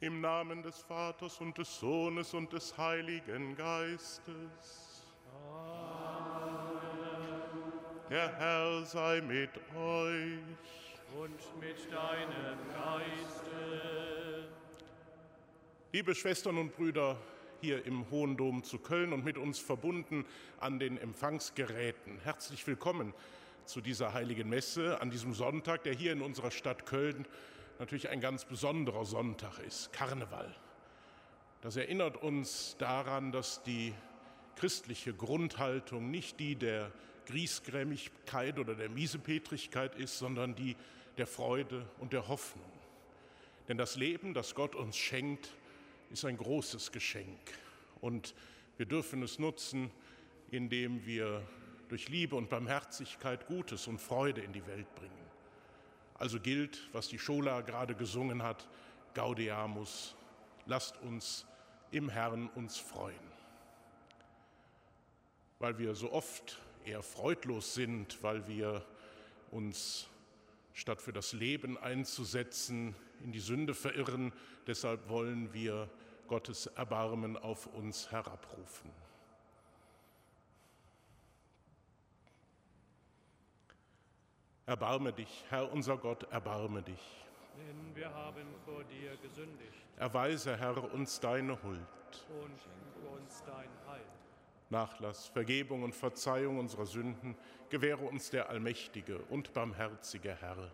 Im Namen des Vaters und des Sohnes und des Heiligen Geistes. Amen. Der Herr sei mit euch. Und mit deinem Geiste. Liebe Schwestern und Brüder hier im Hohen Dom zu Köln und mit uns verbunden an den Empfangsgeräten, herzlich willkommen zu dieser heiligen Messe an diesem Sonntag, der hier in unserer Stadt Köln natürlich ein ganz besonderer Sonntag ist, Karneval. Das erinnert uns daran, dass die christliche Grundhaltung nicht die der Griesgrämigkeit oder der Miesepetrigkeit ist, sondern die der Freude und der Hoffnung. Denn das Leben, das Gott uns schenkt, ist ein großes Geschenk. Und wir dürfen es nutzen, indem wir durch Liebe und Barmherzigkeit Gutes und Freude in die Welt bringen. Also gilt, was die Schola gerade gesungen hat, Gaudeamus, lasst uns im Herrn uns freuen. Weil wir so oft eher freudlos sind, weil wir uns statt für das Leben einzusetzen, in die Sünde verirren, deshalb wollen wir Gottes Erbarmen auf uns herabrufen. Erbarme dich, Herr unser Gott, erbarme dich. Denn wir haben vor dir gesündigt. Erweise, Herr, uns deine Huld. Und schenke uns dein Heil. Nachlass, Vergebung und Verzeihung unserer Sünden gewähre uns der allmächtige und barmherzige Herr.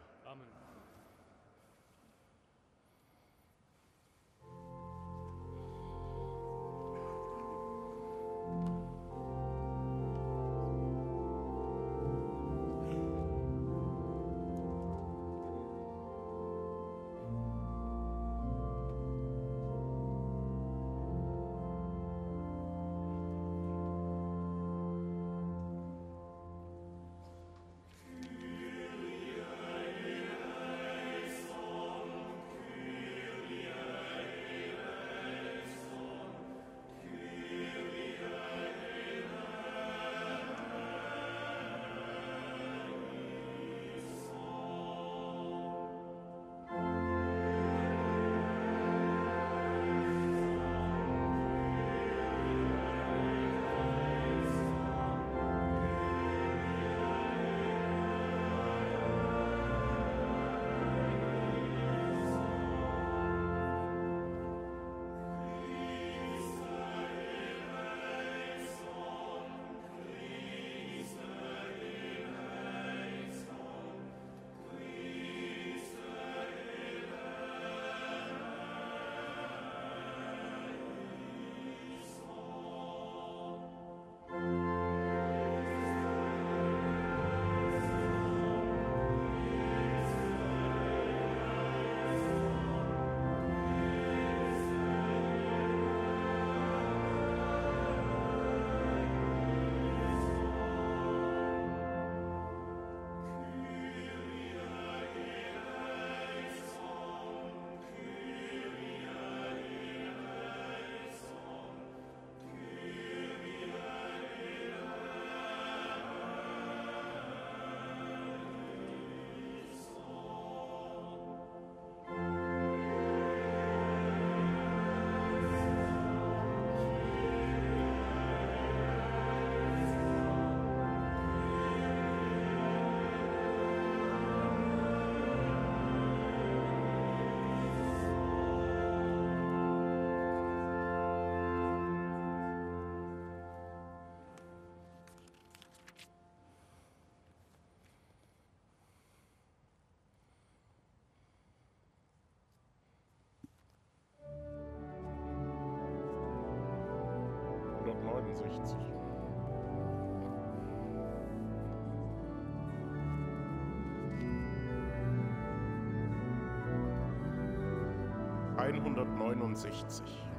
Neunundsechzig. Einhundertneunundsechzig.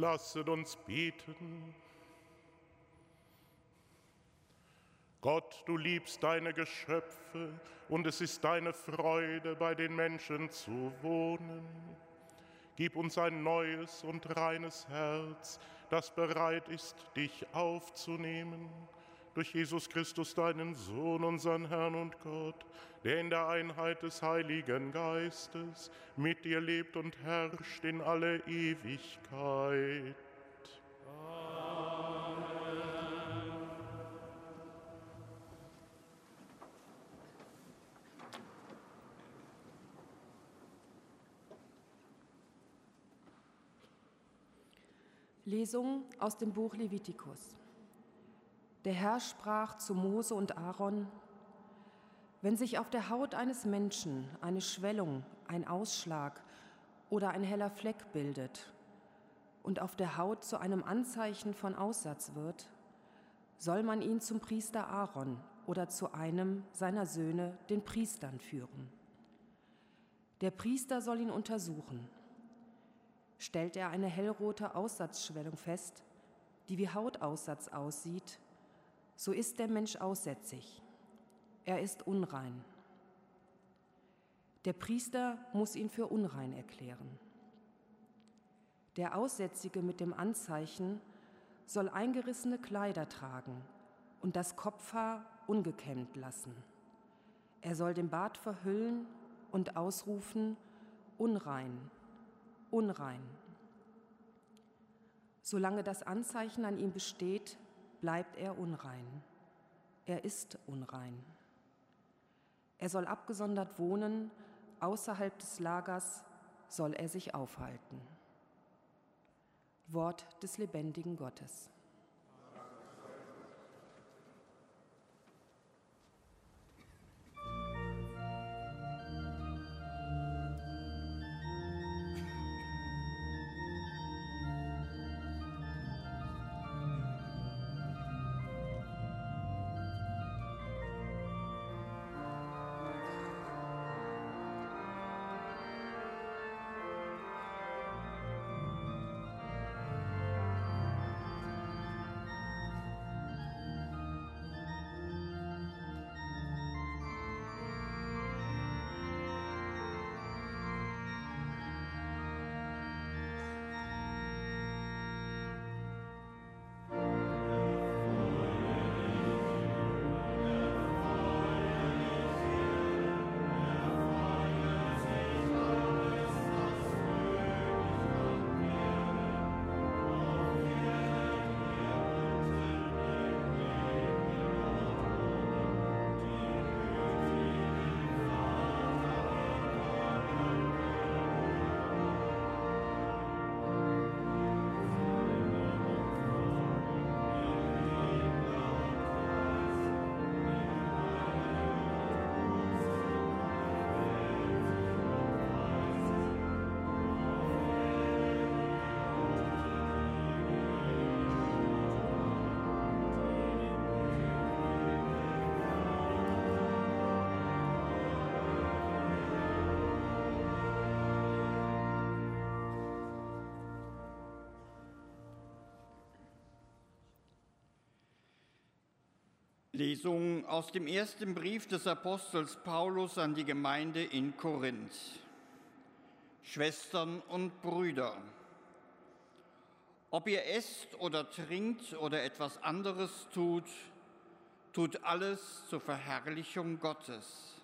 Lasset uns beten. Gott, du liebst deine Geschöpfe und es ist deine Freude, bei den Menschen zu wohnen. Gib uns ein neues und reines Herz, das bereit ist, dich aufzunehmen. Durch Jesus Christus, deinen Sohn, unseren Herrn und Gott, der in der Einheit des Heiligen Geistes mit dir lebt und herrscht in alle Ewigkeit. Lesung aus dem Buch Levitikus. Der Herr sprach zu Mose und Aaron, wenn sich auf der Haut eines Menschen eine Schwellung, ein Ausschlag oder ein heller Fleck bildet und auf der Haut zu einem Anzeichen von Aussatz wird, soll man ihn zum Priester Aaron oder zu einem seiner Söhne, den Priestern, führen. Der Priester soll ihn untersuchen stellt er eine hellrote Aussatzschwellung fest, die wie Hautaussatz aussieht, so ist der Mensch aussätzig. Er ist unrein. Der Priester muss ihn für unrein erklären. Der Aussätzige mit dem Anzeichen soll eingerissene Kleider tragen und das Kopfhaar ungekämmt lassen. Er soll den Bart verhüllen und ausrufen, unrein, unrein. Solange das Anzeichen an ihm besteht, bleibt er unrein. Er ist unrein. Er soll abgesondert wohnen, außerhalb des Lagers soll er sich aufhalten. Wort des lebendigen Gottes. Lesung aus dem ersten Brief des Apostels Paulus an die Gemeinde in Korinth. Schwestern und Brüder, ob ihr esst oder trinkt oder etwas anderes tut, tut alles zur Verherrlichung Gottes.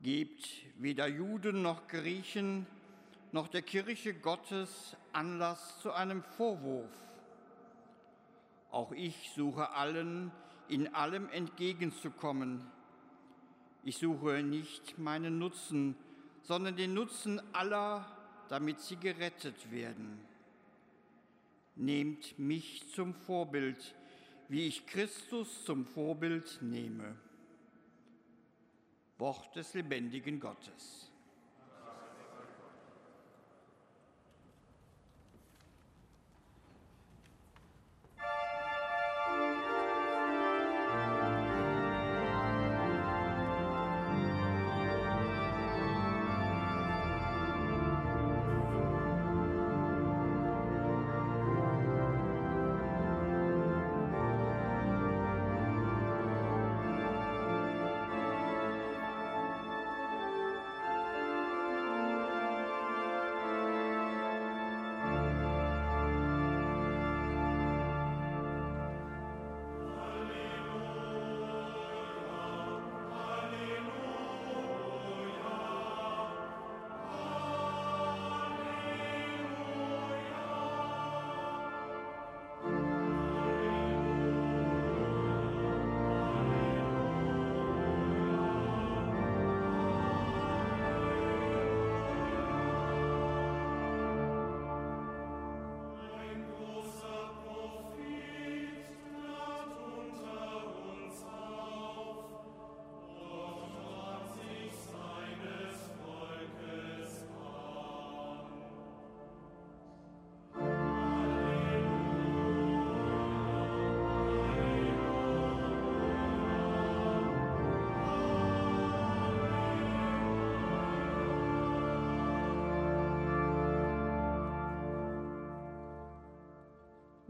Gebt weder Juden noch Griechen noch der Kirche Gottes Anlass zu einem Vorwurf auch ich suche allen, in allem entgegenzukommen. Ich suche nicht meinen Nutzen, sondern den Nutzen aller, damit sie gerettet werden. Nehmt mich zum Vorbild, wie ich Christus zum Vorbild nehme. Wort des lebendigen Gottes.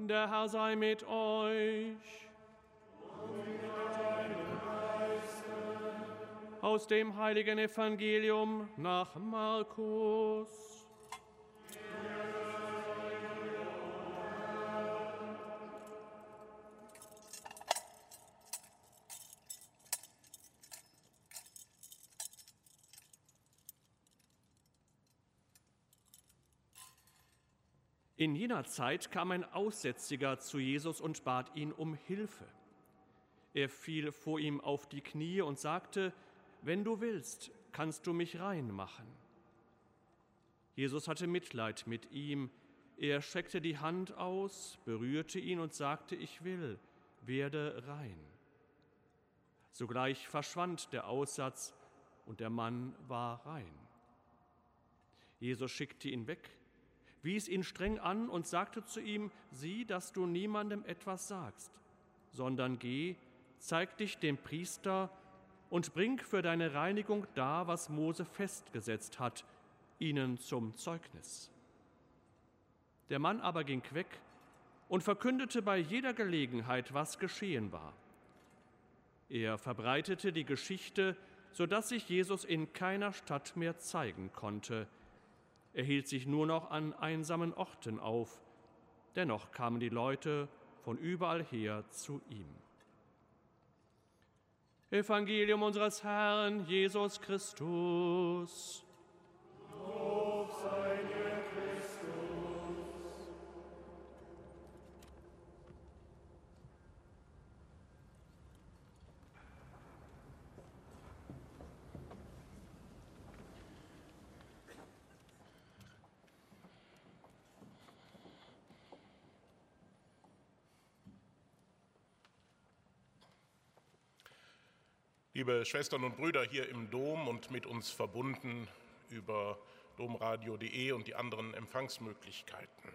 Der Herr sei mit euch. Aus dem heiligen Evangelium nach Markus. In jener Zeit kam ein Aussätziger zu Jesus und bat ihn um Hilfe. Er fiel vor ihm auf die Knie und sagte, wenn du willst, kannst du mich rein machen. Jesus hatte Mitleid mit ihm, er streckte die Hand aus, berührte ihn und sagte, ich will, werde rein. Sogleich verschwand der Aussatz und der Mann war rein. Jesus schickte ihn weg wies ihn streng an und sagte zu ihm, sieh, dass du niemandem etwas sagst, sondern geh, zeig dich dem Priester und bring für deine Reinigung da, was Mose festgesetzt hat, ihnen zum Zeugnis. Der Mann aber ging weg und verkündete bei jeder Gelegenheit, was geschehen war. Er verbreitete die Geschichte, so dass sich Jesus in keiner Stadt mehr zeigen konnte, er hielt sich nur noch an einsamen Orten auf. Dennoch kamen die Leute von überall her zu ihm. Evangelium unseres Herrn Jesus Christus. Lob sei dir, Christus. Liebe Schwestern und Brüder hier im Dom und mit uns verbunden über domradio.de und die anderen Empfangsmöglichkeiten.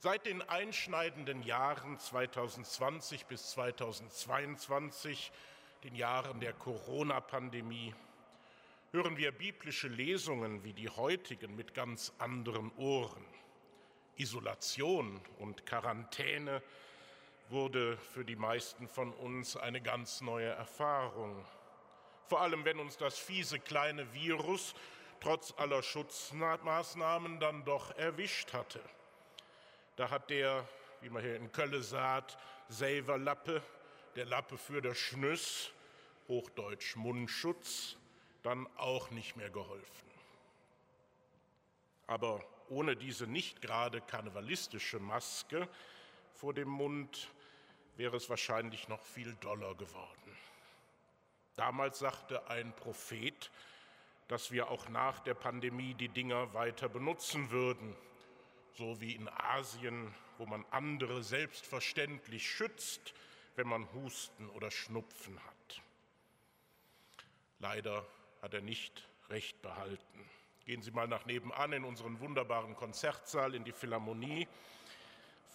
Seit den einschneidenden Jahren 2020 bis 2022, den Jahren der Corona-Pandemie, hören wir biblische Lesungen wie die heutigen mit ganz anderen Ohren. Isolation und Quarantäne wurde für die meisten von uns eine ganz neue Erfahrung. Vor allem, wenn uns das fiese kleine Virus trotz aller Schutzmaßnahmen dann doch erwischt hatte. Da hat der, wie man hier in Kölle sagt, Lappe, der Lappe für der Schnüss, hochdeutsch Mundschutz, dann auch nicht mehr geholfen. Aber ohne diese nicht gerade karnevalistische Maske vor dem Mund wäre es wahrscheinlich noch viel doller geworden. Damals sagte ein Prophet, dass wir auch nach der Pandemie die Dinger weiter benutzen würden, so wie in Asien, wo man andere selbstverständlich schützt, wenn man Husten oder Schnupfen hat. Leider hat er nicht recht behalten. Gehen Sie mal nach nebenan in unseren wunderbaren Konzertsaal in die Philharmonie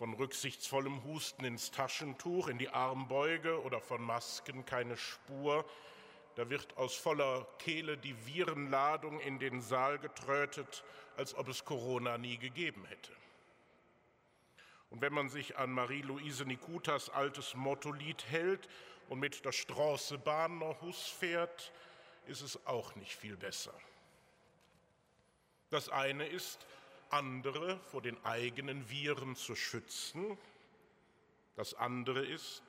von rücksichtsvollem Husten ins Taschentuch, in die Armbeuge oder von Masken keine Spur. Da wird aus voller Kehle die Virenladung in den Saal getrötet, als ob es Corona nie gegeben hätte. Und wenn man sich an Marie-Louise Nikutas altes Mottolied hält und mit der Straße Bahn nach Hus fährt, ist es auch nicht viel besser. Das eine ist, andere vor den eigenen Viren zu schützen. Das andere ist,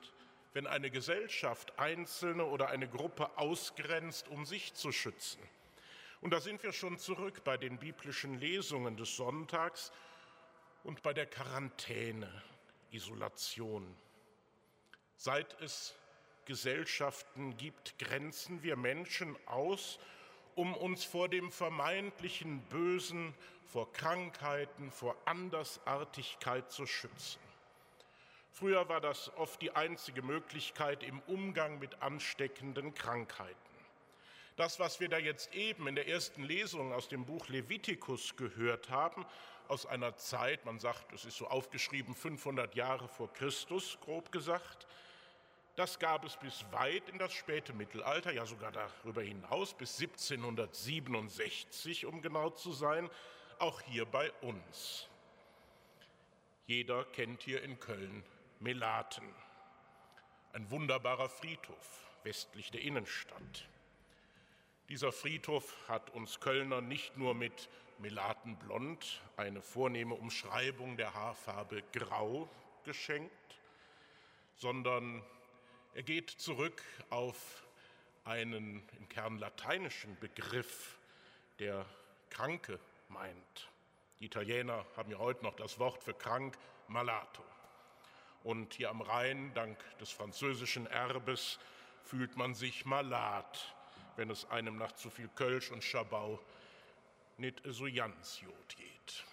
wenn eine Gesellschaft Einzelne oder eine Gruppe ausgrenzt, um sich zu schützen. Und da sind wir schon zurück bei den biblischen Lesungen des Sonntags und bei der Quarantäne, Isolation. Seit es Gesellschaften gibt, grenzen wir Menschen aus, um uns vor dem vermeintlichen Bösen vor Krankheiten, vor Andersartigkeit zu schützen. Früher war das oft die einzige Möglichkeit im Umgang mit ansteckenden Krankheiten. Das, was wir da jetzt eben in der ersten Lesung aus dem Buch Levitikus gehört haben, aus einer Zeit, man sagt, es ist so aufgeschrieben, 500 Jahre vor Christus, grob gesagt, das gab es bis weit in das späte Mittelalter, ja sogar darüber hinaus, bis 1767, um genau zu sein auch hier bei uns. Jeder kennt hier in Köln Melaten, ein wunderbarer Friedhof westlich der Innenstadt. Dieser Friedhof hat uns Kölner nicht nur mit Melatenblond, eine vornehme Umschreibung der Haarfarbe Grau, geschenkt, sondern er geht zurück auf einen im Kern lateinischen Begriff, der Kranke meint. Die Italiener haben ja heute noch das Wort für krank, malato. Und hier am Rhein, dank des französischen Erbes, fühlt man sich malat, wenn es einem nach zu viel Kölsch und Schabau nicht so ganz gut geht.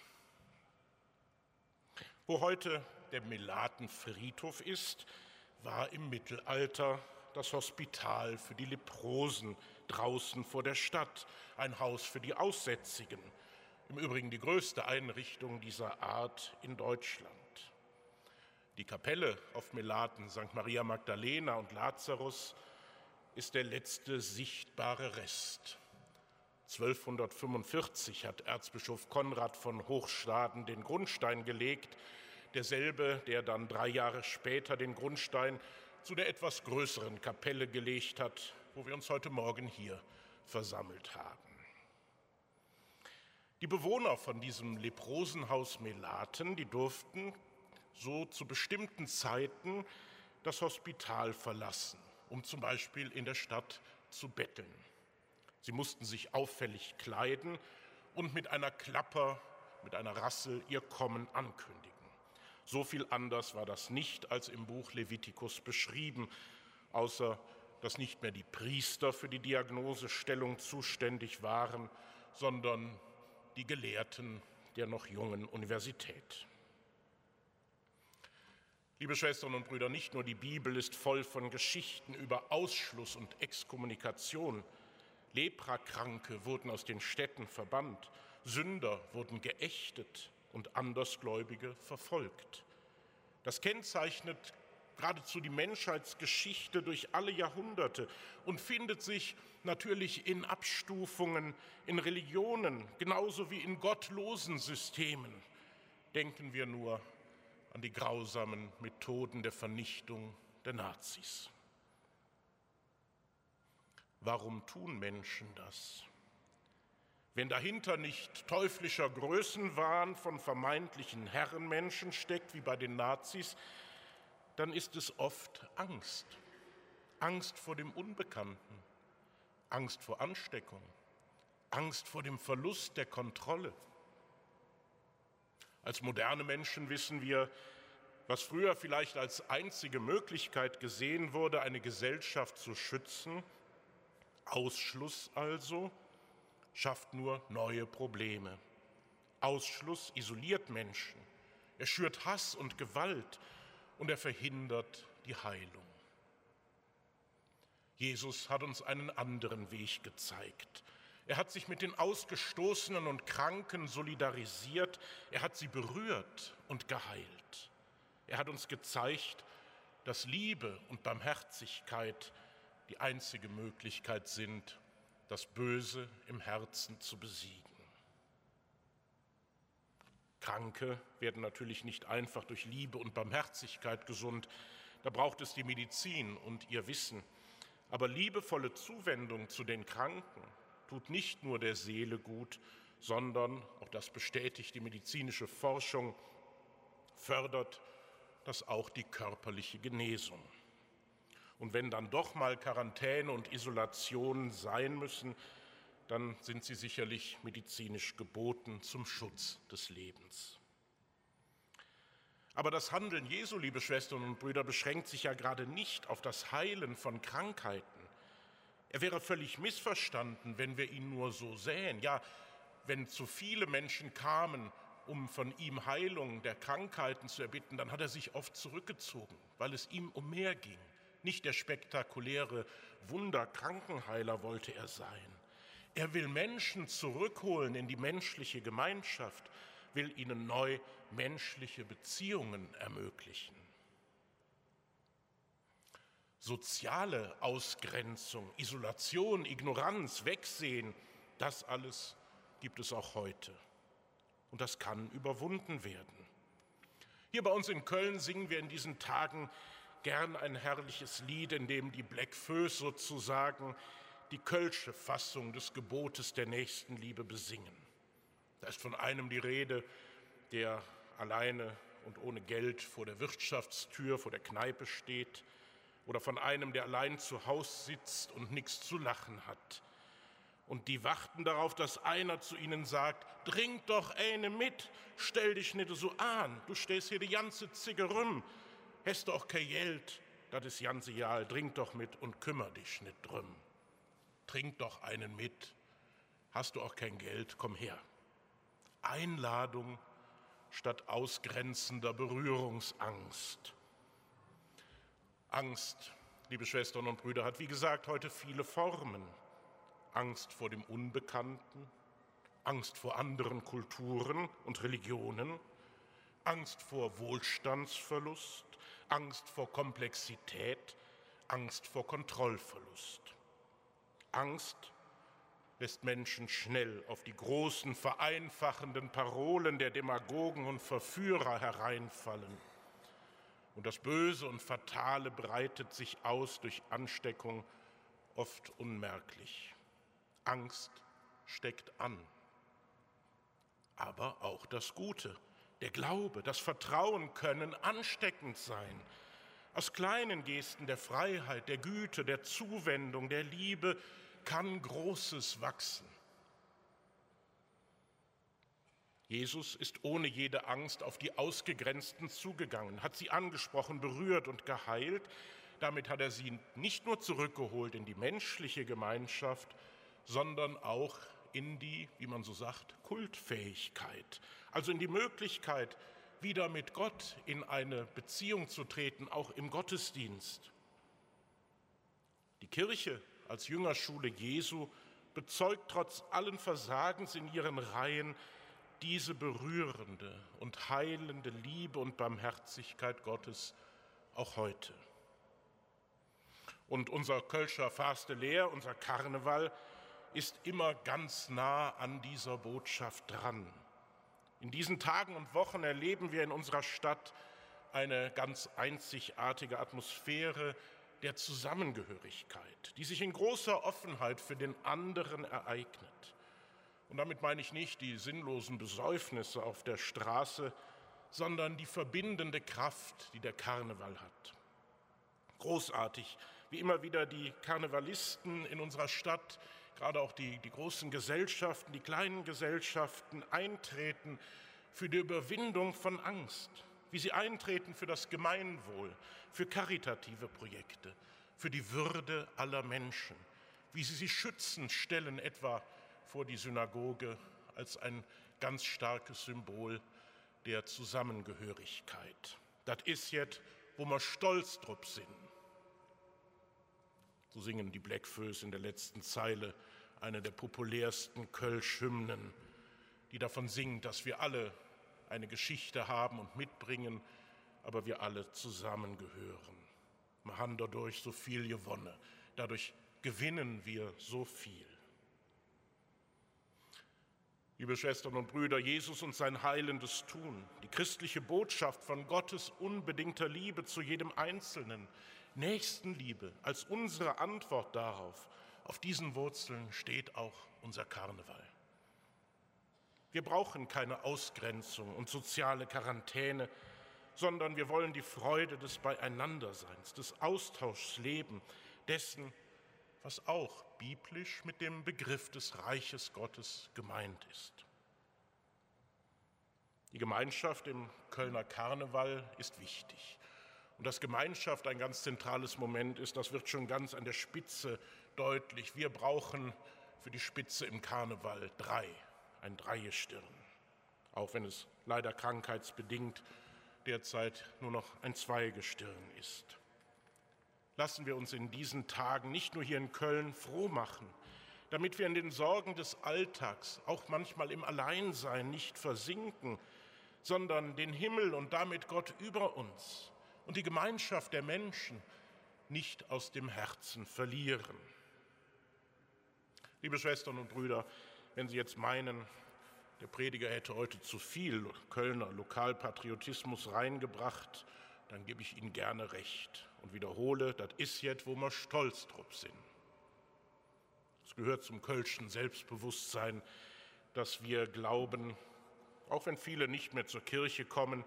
Wo heute der Melatenfriedhof ist, war im Mittelalter das Hospital für die Leprosen draußen vor der Stadt, ein Haus für die Aussätzigen, im Übrigen die größte Einrichtung dieser Art in Deutschland. Die Kapelle auf Melaten St. Maria Magdalena und Lazarus ist der letzte sichtbare Rest. 1245 hat Erzbischof Konrad von Hochstaden den Grundstein gelegt, derselbe, der dann drei Jahre später den Grundstein zu der etwas größeren Kapelle gelegt hat, wo wir uns heute Morgen hier versammelt haben. Die Bewohner von diesem Leprosenhaus Melaten, die durften so zu bestimmten Zeiten das Hospital verlassen, um zum Beispiel in der Stadt zu betteln. Sie mussten sich auffällig kleiden und mit einer Klapper, mit einer Rassel ihr Kommen ankündigen. So viel anders war das nicht als im Buch Levitikus beschrieben, außer dass nicht mehr die Priester für die Diagnosestellung zuständig waren, sondern die Gelehrten der noch jungen Universität. Liebe Schwestern und Brüder, nicht nur die Bibel ist voll von Geschichten über Ausschluss und Exkommunikation. Leprakranke wurden aus den Städten verbannt, Sünder wurden geächtet und Andersgläubige verfolgt. Das kennzeichnet geradezu die Menschheitsgeschichte durch alle Jahrhunderte und findet sich natürlich in Abstufungen, in Religionen, genauso wie in gottlosen Systemen. Denken wir nur an die grausamen Methoden der Vernichtung der Nazis. Warum tun Menschen das? Wenn dahinter nicht teuflischer Größenwahn von vermeintlichen Herrenmenschen steckt, wie bei den Nazis, dann ist es oft Angst. Angst vor dem Unbekannten, Angst vor Ansteckung, Angst vor dem Verlust der Kontrolle. Als moderne Menschen wissen wir, was früher vielleicht als einzige Möglichkeit gesehen wurde, eine Gesellschaft zu schützen, Ausschluss also, schafft nur neue Probleme. Ausschluss isoliert Menschen, er schürt Hass und Gewalt, und er verhindert die Heilung. Jesus hat uns einen anderen Weg gezeigt. Er hat sich mit den Ausgestoßenen und Kranken solidarisiert, er hat sie berührt und geheilt. Er hat uns gezeigt, dass Liebe und Barmherzigkeit die einzige Möglichkeit sind, das Böse im Herzen zu besiegen. Kranke werden natürlich nicht einfach durch Liebe und Barmherzigkeit gesund. Da braucht es die Medizin und ihr Wissen. Aber liebevolle Zuwendung zu den Kranken tut nicht nur der Seele gut, sondern, auch das bestätigt die medizinische Forschung, fördert das auch die körperliche Genesung. Und wenn dann doch mal Quarantäne und Isolation sein müssen, dann sind sie sicherlich medizinisch geboten zum Schutz des Lebens. Aber das Handeln Jesu, liebe Schwestern und Brüder, beschränkt sich ja gerade nicht auf das Heilen von Krankheiten. Er wäre völlig missverstanden, wenn wir ihn nur so sähen. Ja, wenn zu viele Menschen kamen, um von ihm Heilung der Krankheiten zu erbitten, dann hat er sich oft zurückgezogen, weil es ihm um mehr ging. Nicht der spektakuläre Wunderkrankenheiler wollte er sein. Er will Menschen zurückholen in die menschliche Gemeinschaft, will ihnen neu menschliche Beziehungen ermöglichen. Soziale Ausgrenzung, Isolation, Ignoranz, Wegsehen, das alles gibt es auch heute. Und das kann überwunden werden. Hier bei uns in Köln singen wir in diesen Tagen gern ein herrliches Lied, in dem die Blackfoes sozusagen die kölsche Fassung des Gebotes der Nächstenliebe besingen. Da ist von einem die Rede, der alleine und ohne Geld vor der Wirtschaftstür, vor der Kneipe steht, oder von einem, der allein zu Haus sitzt und nichts zu lachen hat. Und die warten darauf, dass einer zu ihnen sagt, trink doch eine mit, stell dich nicht so an, du stehst hier die ganze Zige rum, hast doch kein Geld, das ist ganze Jahr, trink doch mit und kümmer dich nicht drum. Trink doch einen mit, hast du auch kein Geld, komm her. Einladung statt ausgrenzender Berührungsangst. Angst, liebe Schwestern und Brüder, hat wie gesagt heute viele Formen. Angst vor dem Unbekannten, Angst vor anderen Kulturen und Religionen, Angst vor Wohlstandsverlust, Angst vor Komplexität, Angst vor Kontrollverlust. Angst lässt Menschen schnell auf die großen vereinfachenden Parolen der Demagogen und Verführer hereinfallen. Und das Böse und Fatale breitet sich aus durch Ansteckung oft unmerklich. Angst steckt an. Aber auch das Gute, der Glaube, das Vertrauen können ansteckend sein. Aus kleinen Gesten der Freiheit, der Güte, der Zuwendung, der Liebe kann Großes wachsen. Jesus ist ohne jede Angst auf die Ausgegrenzten zugegangen, hat sie angesprochen, berührt und geheilt. Damit hat er sie nicht nur zurückgeholt in die menschliche Gemeinschaft, sondern auch in die, wie man so sagt, Kultfähigkeit, also in die Möglichkeit, wieder mit Gott in eine Beziehung zu treten, auch im Gottesdienst. Die Kirche als Jüngerschule Jesu bezeugt trotz allen Versagens in ihren Reihen diese berührende und heilende Liebe und Barmherzigkeit Gottes auch heute. Und unser Kölscher Faste Lehr, unser Karneval, ist immer ganz nah an dieser Botschaft dran. In diesen Tagen und Wochen erleben wir in unserer Stadt eine ganz einzigartige Atmosphäre der Zusammengehörigkeit, die sich in großer Offenheit für den anderen ereignet. Und damit meine ich nicht die sinnlosen Besäufnisse auf der Straße, sondern die verbindende Kraft, die der Karneval hat. Großartig, wie immer wieder die Karnevalisten in unserer Stadt, gerade auch die, die großen Gesellschaften, die kleinen Gesellschaften eintreten für die Überwindung von Angst, wie sie eintreten für das Gemeinwohl, für karitative Projekte, für die Würde aller Menschen, wie sie sich schützend stellen, etwa vor die Synagoge als ein ganz starkes Symbol der Zusammengehörigkeit. Das ist jetzt, wo wir stolz drauf sind. So singen die Blackfoes in der letzten Zeile eine der populärsten Kölsch-Hymnen, die davon singt, dass wir alle eine Geschichte haben und mitbringen, aber wir alle zusammengehören. Wir haben dadurch so viel gewonnen. Dadurch gewinnen wir so viel. Liebe Schwestern und Brüder, Jesus und sein heilendes Tun, die christliche Botschaft von Gottes unbedingter Liebe zu jedem Einzelnen, Nächstenliebe als unsere Antwort darauf, auf diesen Wurzeln steht auch unser Karneval. Wir brauchen keine Ausgrenzung und soziale Quarantäne, sondern wir wollen die Freude des Beieinanderseins, des Austauschs leben, dessen, was auch biblisch mit dem Begriff des Reiches Gottes gemeint ist. Die Gemeinschaft im Kölner Karneval ist wichtig. Und dass Gemeinschaft ein ganz zentrales Moment ist, das wird schon ganz an der Spitze deutlich. Wir brauchen für die Spitze im Karneval drei, ein Dreigestirn. Auch wenn es leider krankheitsbedingt derzeit nur noch ein Zweigestirn ist lassen wir uns in diesen Tagen nicht nur hier in Köln froh machen, damit wir in den Sorgen des Alltags, auch manchmal im Alleinsein, nicht versinken, sondern den Himmel und damit Gott über uns und die Gemeinschaft der Menschen nicht aus dem Herzen verlieren. Liebe Schwestern und Brüder, wenn Sie jetzt meinen, Der Prediger hätte heute zu viel Kölner Lokalpatriotismus reingebracht, dann gebe ich Ihnen gerne recht und wiederhole, das ist jetzt, wo wir stolz drauf sind. Es gehört zum kölschen Selbstbewusstsein, dass wir glauben, auch wenn viele nicht mehr zur Kirche kommen,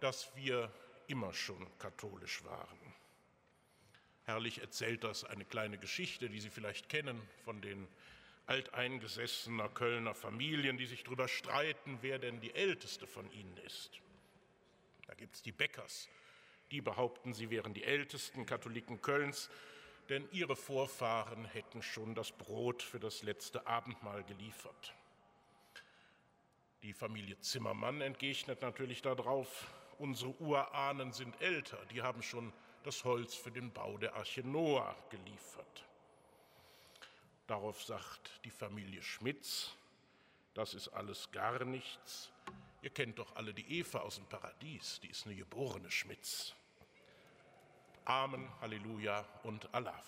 dass wir immer schon katholisch waren. Herrlich erzählt das eine kleine Geschichte, die Sie vielleicht kennen von den alteingesessener Kölner Familien, die sich darüber streiten, wer denn die älteste von ihnen ist. Da gibt es die Bäckers, die behaupten, sie wären die ältesten Katholiken Kölns, denn ihre Vorfahren hätten schon das Brot für das letzte Abendmahl geliefert. Die Familie Zimmermann entgegnet natürlich darauf, unsere Urahnen sind älter, die haben schon das Holz für den Bau der Arche Noah geliefert. Darauf sagt die Familie Schmitz, das ist alles gar nichts. Ihr kennt doch alle die Eva aus dem Paradies, die ist eine geborene Schmitz. Amen, Halleluja und Allah.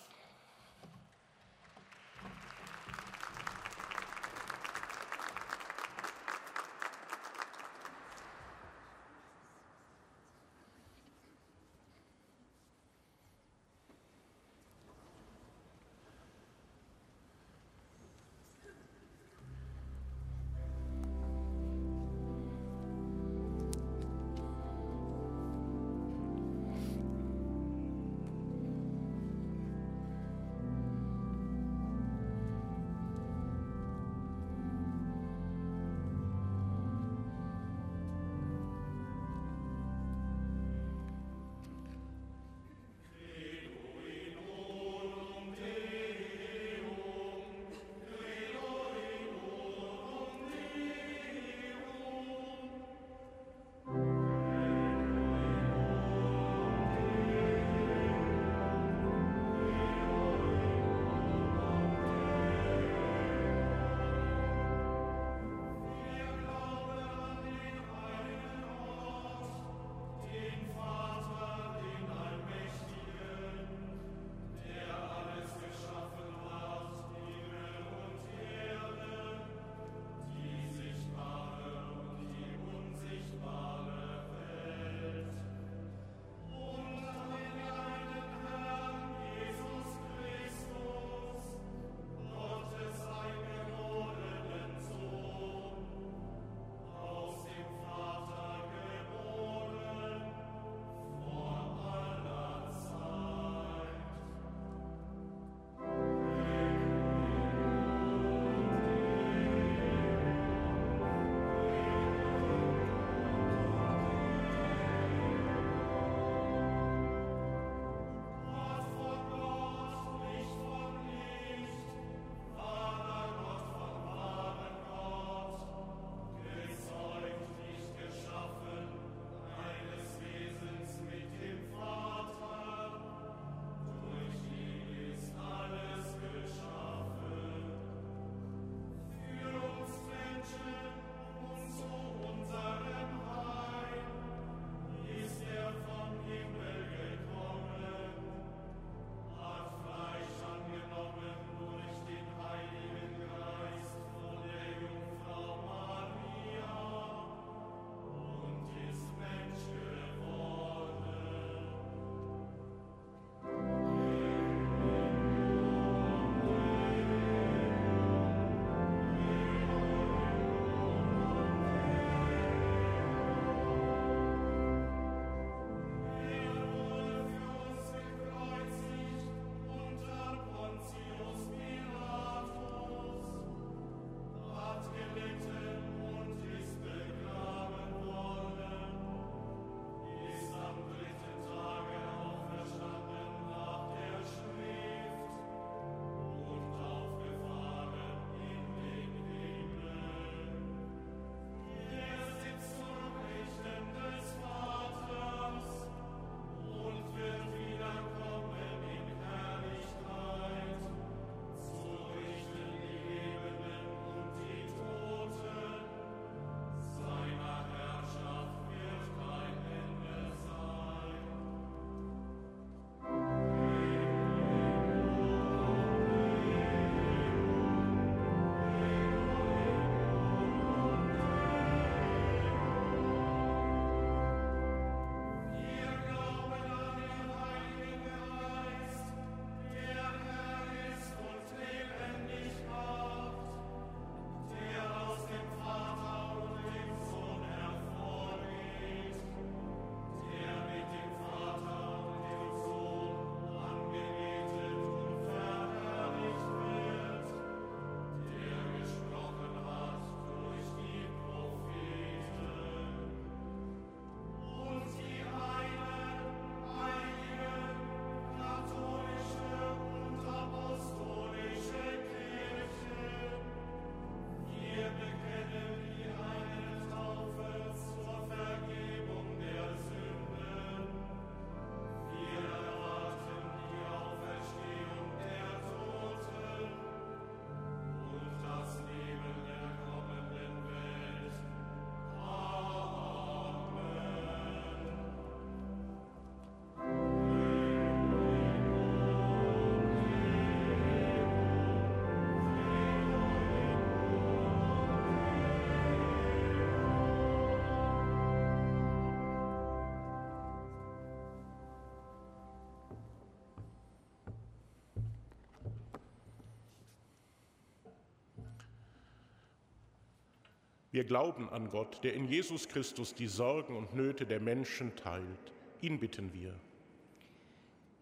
Wir glauben an Gott, der in Jesus Christus die Sorgen und Nöte der Menschen teilt. Ihn bitten wir.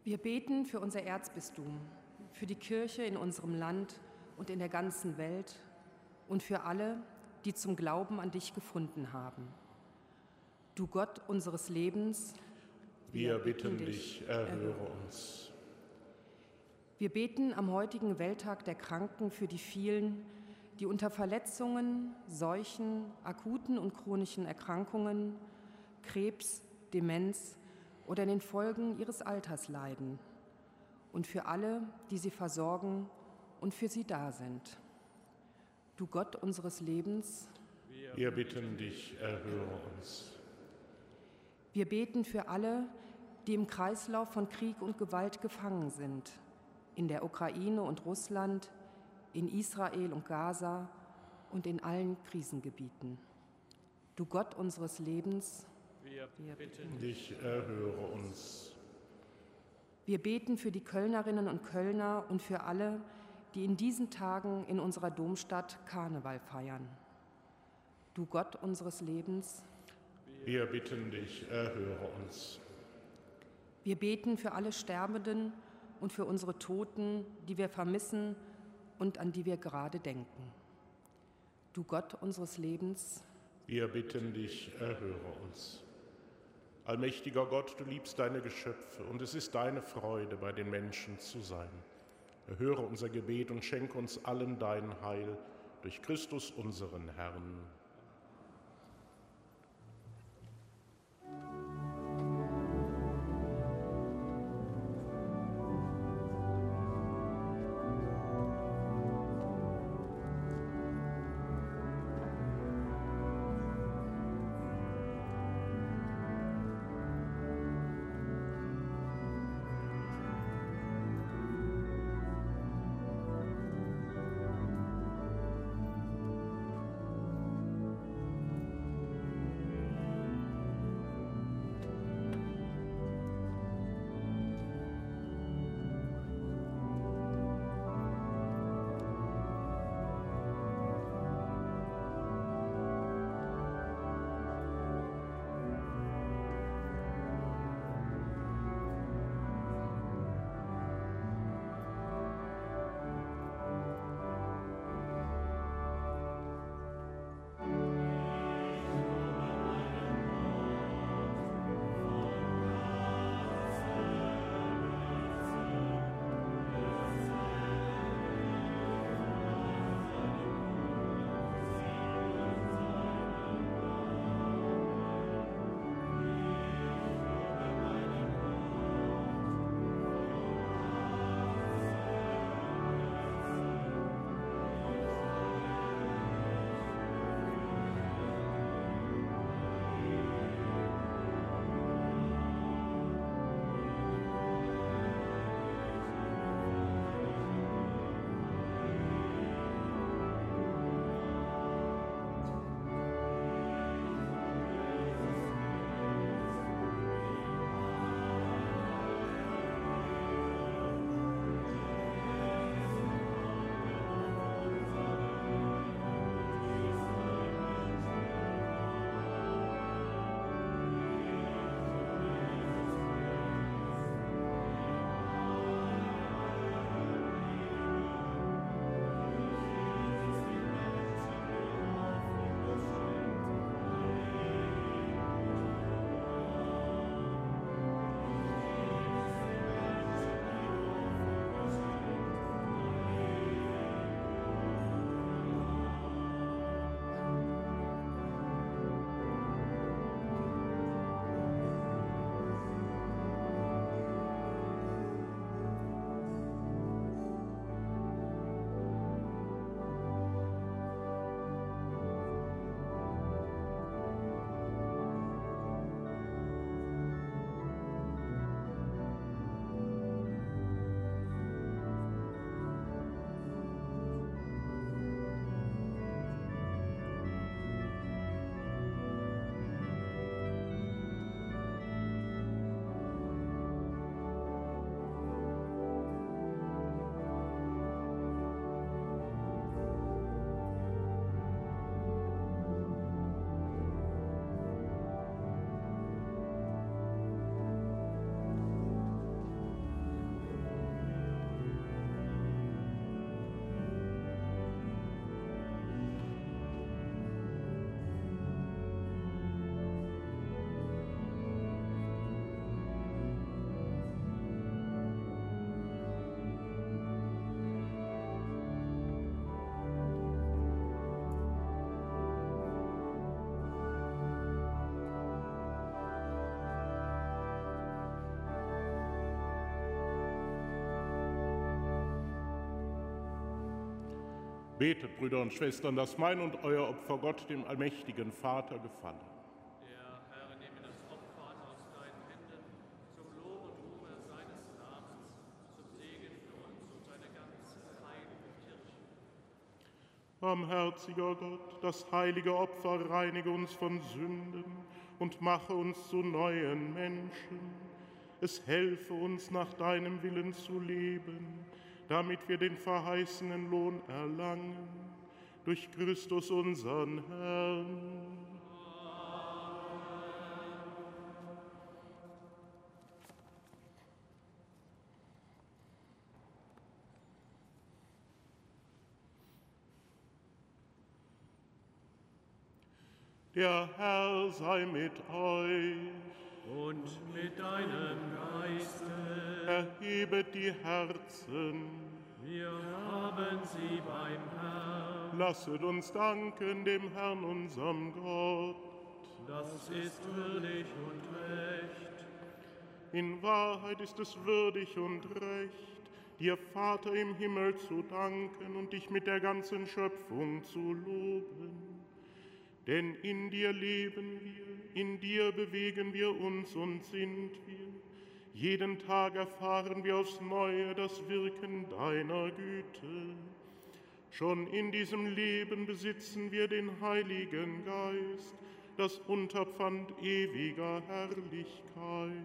Wir beten für unser Erzbistum, für die Kirche in unserem Land und in der ganzen Welt und für alle, die zum Glauben an dich gefunden haben. Du Gott unseres Lebens, wir bitten dich, erhöre uns. Wir beten am heutigen Welttag der Kranken für die vielen, die unter Verletzungen, Seuchen, akuten und chronischen Erkrankungen, Krebs, Demenz oder in den Folgen ihres Alters leiden und für alle, die sie versorgen und für sie da sind. Du Gott unseres Lebens, wir bitten dich, erhöre uns. Wir beten für alle, die im Kreislauf von Krieg und Gewalt gefangen sind, in der Ukraine und Russland, in Israel und Gaza und in allen Krisengebieten. Du Gott unseres Lebens, wir, wir bitten dich, erhöre uns. Wir beten für die Kölnerinnen und Kölner und für alle, die in diesen Tagen in unserer Domstadt Karneval feiern. Du Gott unseres Lebens, wir bitten dich, erhöre uns. Wir beten für alle Sterbenden und für unsere Toten, die wir vermissen und an die wir gerade denken. Du Gott unseres Lebens, wir bitten dich, erhöre uns. Allmächtiger Gott, du liebst deine Geschöpfe und es ist deine Freude, bei den Menschen zu sein. Erhöre unser Gebet und schenke uns allen dein Heil durch Christus unseren Herrn. Betet, Brüder und Schwestern, dass mein und euer Opfer Gott, dem allmächtigen Vater, gefalle. Der Herr nehme das Opfer aus deinen Händen, zum Lob und Ruhme seines Namens, zum Segen für uns und seine ganze heilige Kirche. Barmherziger Gott, das heilige Opfer reinige uns von Sünden und mache uns zu neuen Menschen. Es helfe uns, nach deinem Willen zu leben damit wir den verheißenen Lohn erlangen. Durch Christus unseren Herrn. Der Herr sei mit euch. Und mit deinem Geiste. Erhebet die Herzen. Wir haben sie beim Herrn. Lasset uns danken dem Herrn, unserem Gott. Das ist würdig und recht. In Wahrheit ist es würdig und recht, dir Vater im Himmel zu danken und dich mit der ganzen Schöpfung zu loben. Denn in dir leben wir, in dir bewegen wir uns und sind wir. Jeden Tag erfahren wir aufs Neue das Wirken deiner Güte. Schon in diesem Leben besitzen wir den Heiligen Geist, das Unterpfand ewiger Herrlichkeit.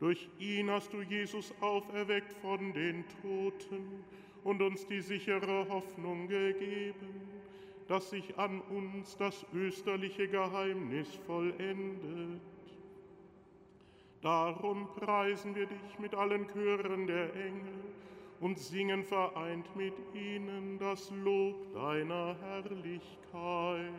Durch ihn hast du Jesus auferweckt von den Toten und uns die sichere Hoffnung gegeben dass sich an uns das österliche Geheimnis vollendet. Darum preisen wir dich mit allen Chören der Engel und singen vereint mit ihnen das Lob deiner Herrlichkeit.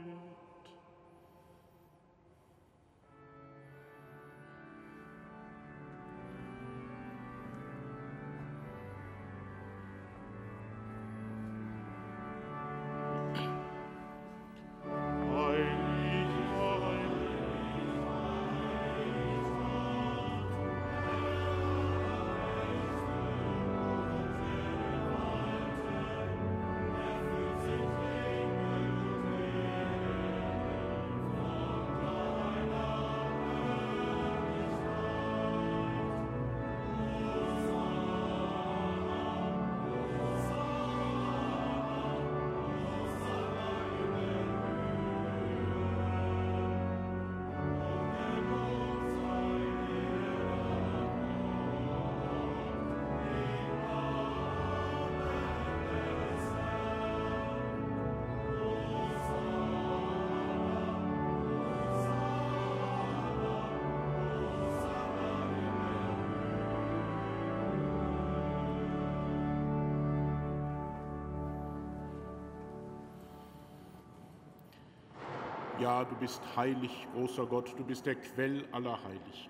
Ja, du bist heilig, großer Gott, du bist der Quell aller Heiligkeit.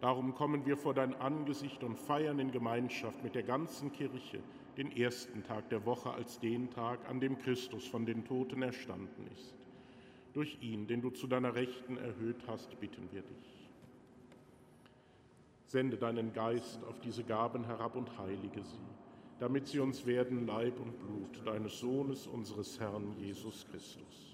Darum kommen wir vor dein Angesicht und feiern in Gemeinschaft mit der ganzen Kirche den ersten Tag der Woche als den Tag, an dem Christus von den Toten erstanden ist. Durch ihn, den du zu deiner Rechten erhöht hast, bitten wir dich. Sende deinen Geist auf diese Gaben herab und heilige sie, damit sie uns werden Leib und Blut deines Sohnes, unseres Herrn Jesus Christus.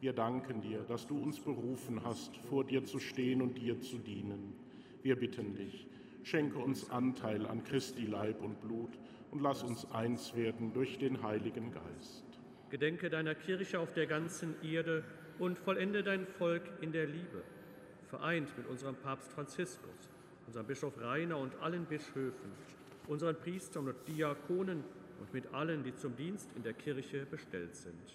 Wir danken dir, dass du uns berufen hast, vor dir zu stehen und dir zu dienen. Wir bitten dich, schenke uns Anteil an Christi Leib und Blut und lass uns eins werden durch den Heiligen Geist. Gedenke deiner Kirche auf der ganzen Erde und vollende dein Volk in der Liebe vereint mit unserem Papst Franziskus, unserem Bischof Rainer und allen Bischöfen, unseren Priestern und Diakonen und mit allen, die zum Dienst in der Kirche bestellt sind.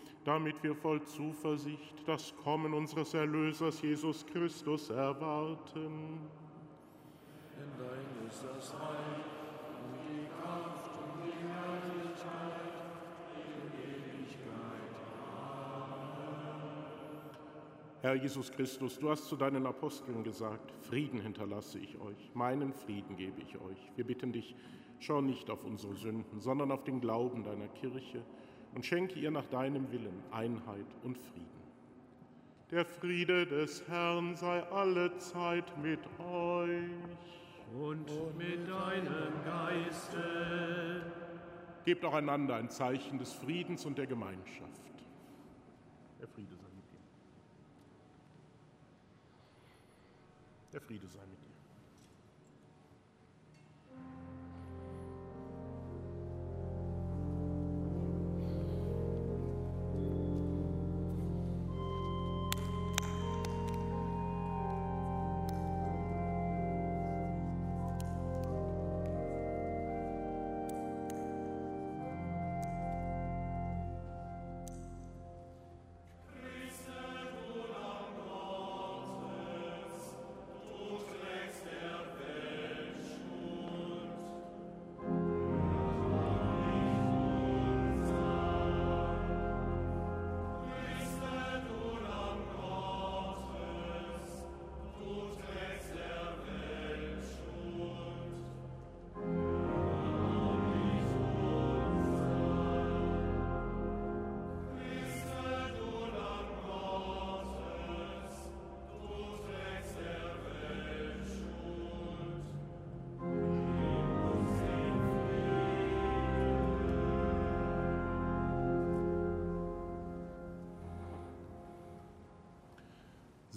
damit wir voll Zuversicht das Kommen unseres Erlösers Jesus Christus erwarten denn dein ist das Reich und die Kraft und die Herrlichkeit in Ewigkeit. Amen. Herr Jesus Christus, du hast zu deinen Aposteln gesagt, Frieden hinterlasse ich euch, meinen Frieden gebe ich euch. Wir bitten dich, schau nicht auf unsere Sünden, sondern auf den Glauben deiner Kirche und schenke ihr nach deinem Willen Einheit und Frieden. Der Friede des Herrn sei alle Zeit mit euch und mit deinem Geiste. Gebt auch einander ein Zeichen des Friedens und der Gemeinschaft. Der Friede sei mit dir. Der Friede sei mit dir.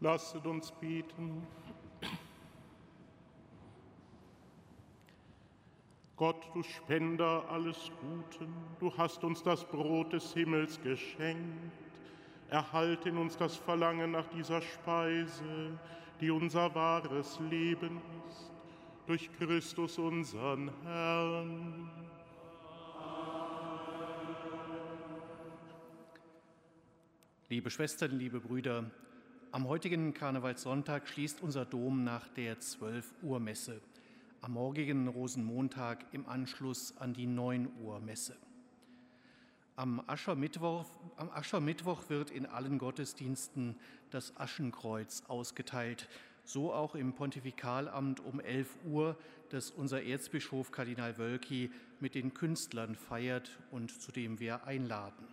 Lasset uns beten. Gott, du Spender alles Guten, du hast uns das Brot des Himmels geschenkt. Erhalte in uns das Verlangen nach dieser Speise, die unser wahres Leben ist, durch Christus unseren Herrn. Liebe Schwestern, liebe Brüder, am heutigen Karnevalssonntag schließt unser Dom nach der 12 Uhr Messe, am morgigen Rosenmontag im Anschluss an die 9 Uhr Messe. Am Aschermittwoch, am Aschermittwoch wird in allen Gottesdiensten das Aschenkreuz ausgeteilt, so auch im Pontifikalamt um 11 Uhr, das unser Erzbischof Kardinal Wölki mit den Künstlern feiert und zu dem wir einladen.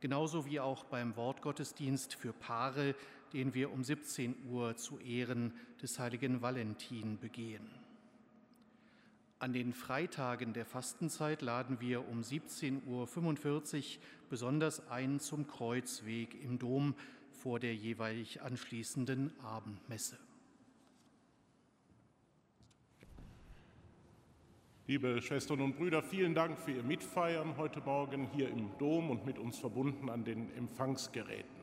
Genauso wie auch beim Wortgottesdienst für Paare, den wir um 17 Uhr zu Ehren des heiligen Valentin begehen. An den Freitagen der Fastenzeit laden wir um 17.45 Uhr besonders ein zum Kreuzweg im Dom vor der jeweilig anschließenden Abendmesse. Liebe Schwestern und Brüder, vielen Dank für Ihr Mitfeiern heute Morgen hier im Dom und mit uns verbunden an den Empfangsgeräten.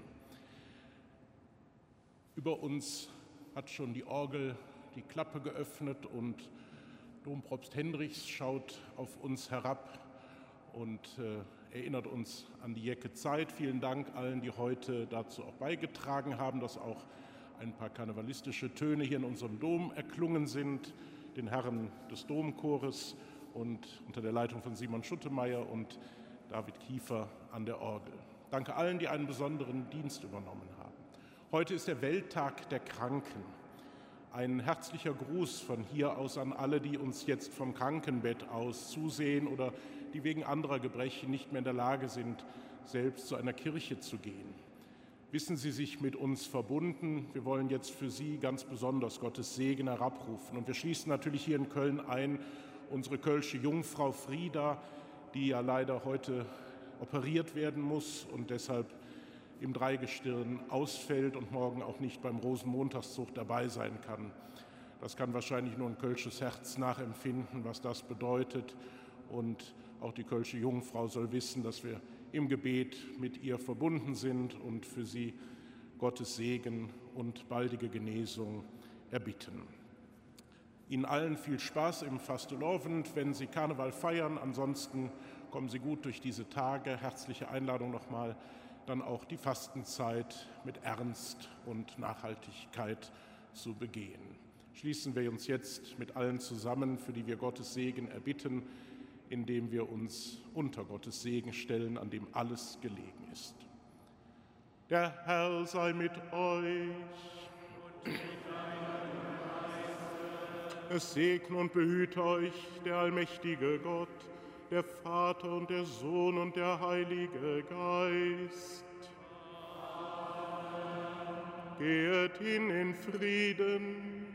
Über uns hat schon die Orgel die Klappe geöffnet und Dompropst Hendrichs schaut auf uns herab und äh, erinnert uns an die Jecke Zeit. Vielen Dank allen, die heute dazu auch beigetragen haben, dass auch ein paar karnevalistische Töne hier in unserem Dom erklungen sind den Herren des Domchores und unter der Leitung von Simon Schuttemeyer und David Kiefer an der Orgel. Danke allen, die einen besonderen Dienst übernommen haben. Heute ist der Welttag der Kranken. Ein herzlicher Gruß von hier aus an alle, die uns jetzt vom Krankenbett aus zusehen oder die wegen anderer Gebrechen nicht mehr in der Lage sind, selbst zu einer Kirche zu gehen wissen Sie sich mit uns verbunden. Wir wollen jetzt für Sie ganz besonders Gottes Segen herabrufen. Und wir schließen natürlich hier in Köln ein unsere kölsche Jungfrau Frieda, die ja leider heute operiert werden muss und deshalb im Dreigestirn ausfällt und morgen auch nicht beim Rosenmontagszug dabei sein kann. Das kann wahrscheinlich nur ein kölsches Herz nachempfinden, was das bedeutet. Und auch die kölsche Jungfrau soll wissen, dass wir im Gebet mit ihr verbunden sind und für sie Gottes Segen und baldige Genesung erbitten. Ihnen allen viel Spaß im Fastelovend, wenn Sie Karneval feiern. Ansonsten kommen Sie gut durch diese Tage. Herzliche Einladung nochmal, dann auch die Fastenzeit mit Ernst und Nachhaltigkeit zu begehen. Schließen wir uns jetzt mit allen zusammen, für die wir Gottes Segen erbitten indem wir uns unter Gottes Segen stellen, an dem alles gelegen ist. Der Herr sei mit euch. Es segne und behüte euch der allmächtige Gott, der Vater und der Sohn und der Heilige Geist. Geht hin in Frieden.